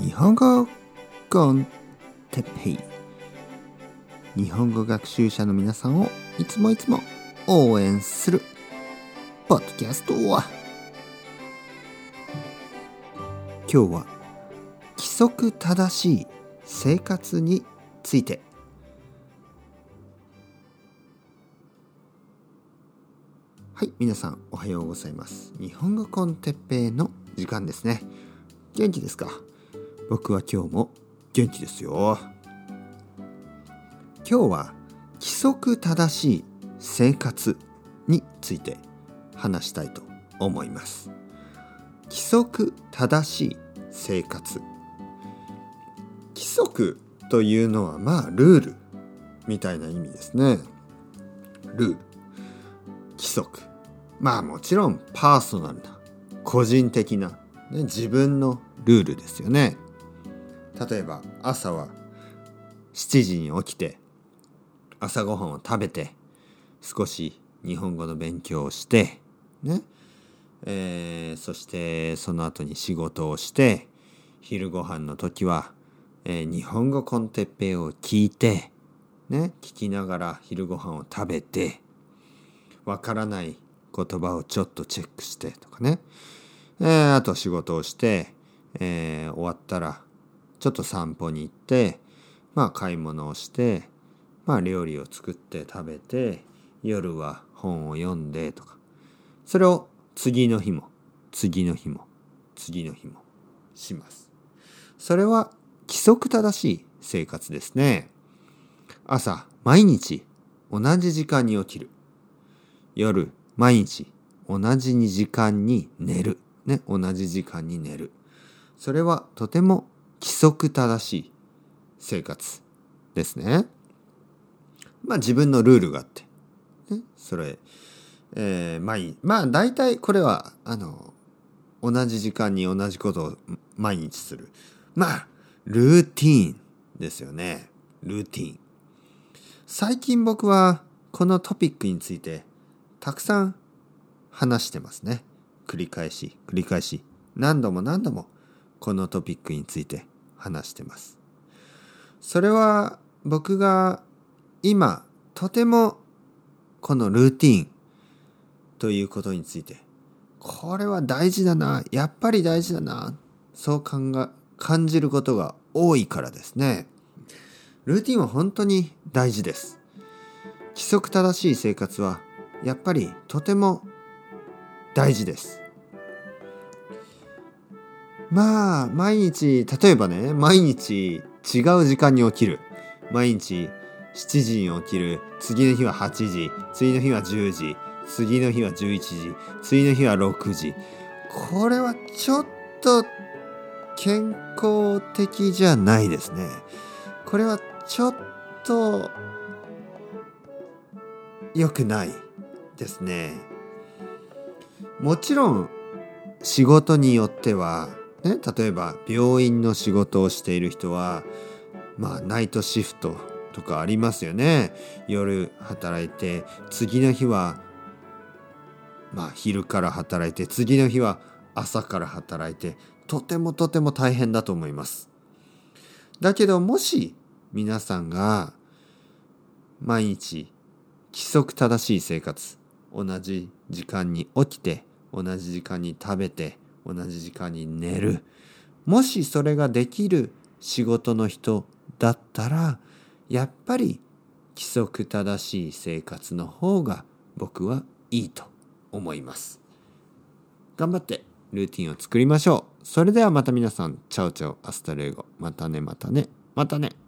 日本語コンテペイ。日本語学習者の皆さんをいつもいつも応援するポッドキャストは。今日は規則正しい生活について。はい皆さんおはようございます。日本語コンテッペイの時間ですね。元気ですか？僕は今日も元気ですよ。今日は規則正しい生活について話したいと思います。規則正しい生活。規則というのはまあルールみたいな意味ですね。ルール。規則。まあもちろんパーソナルな個人的な、ね、自分のルールですよね。例えば朝は7時に起きて朝ごはんを食べて少し日本語の勉強をしてね。えー、そしてその後に仕事をして昼ご飯の時は、えー、日本語コンテッペイを聞いてね。聞きながら昼ご飯を食べてわからない言葉をちょっとチェックしてとかね、えー、あと仕事をして、え、終わったらちょっと散歩に行ってまあ買い物をしてまあ料理を作って食べて夜は本を読んでとか。それを次の日も次の日も次の日もします。それは規則正しい生活ですね。朝毎日同じ時間に起きる。夜毎日同じ時間に寝る。ね同じ時間に寝る。それはとても規則正しい生活ですね。まあ自分のルールがあって、ね、それ、えー、まあいい。まあ大体これは、あの、同じ時間に同じことを毎日する。まあ、ルーティーンですよね。ルーティーン。最近僕はこのトピックについてたくさん話してますね。繰り返し、繰り返し、何度も何度もこのトピックについて話してます。それは僕が今とてもこのルーティンということについてこれは大事だなやっぱり大事だなそう考え感じることが多いからですね。ルーティンは本当に大事です。規則正しい生活はやっぱりとても大事です。まあ毎日例えばね毎日違う時間に起きる。毎日7時に起きる。次の日は8時。次の日は10時。次の日は11時。次の日は6時。これはちょっと健康的じゃないですね。これはちょっと良くないですね。もちろん仕事によってはね、例えば病院の仕事をしている人はまあナイトシフトとかありますよね。夜働いて次の日はまあ昼から働いて次の日は朝から働いてとてもとても大変だと思います。だけどもし皆さんが毎日規則正しい生活同じ時間に起きて同じ時間に食べて同じ時間に寝る。もしそれができる仕事の人だったらやっぱり規則正しい生活の方が僕はいいと思います。頑張ってルーティンを作りましょう。それではまた皆さん。 Ciao ciao hasta luego。またねまたねまたね。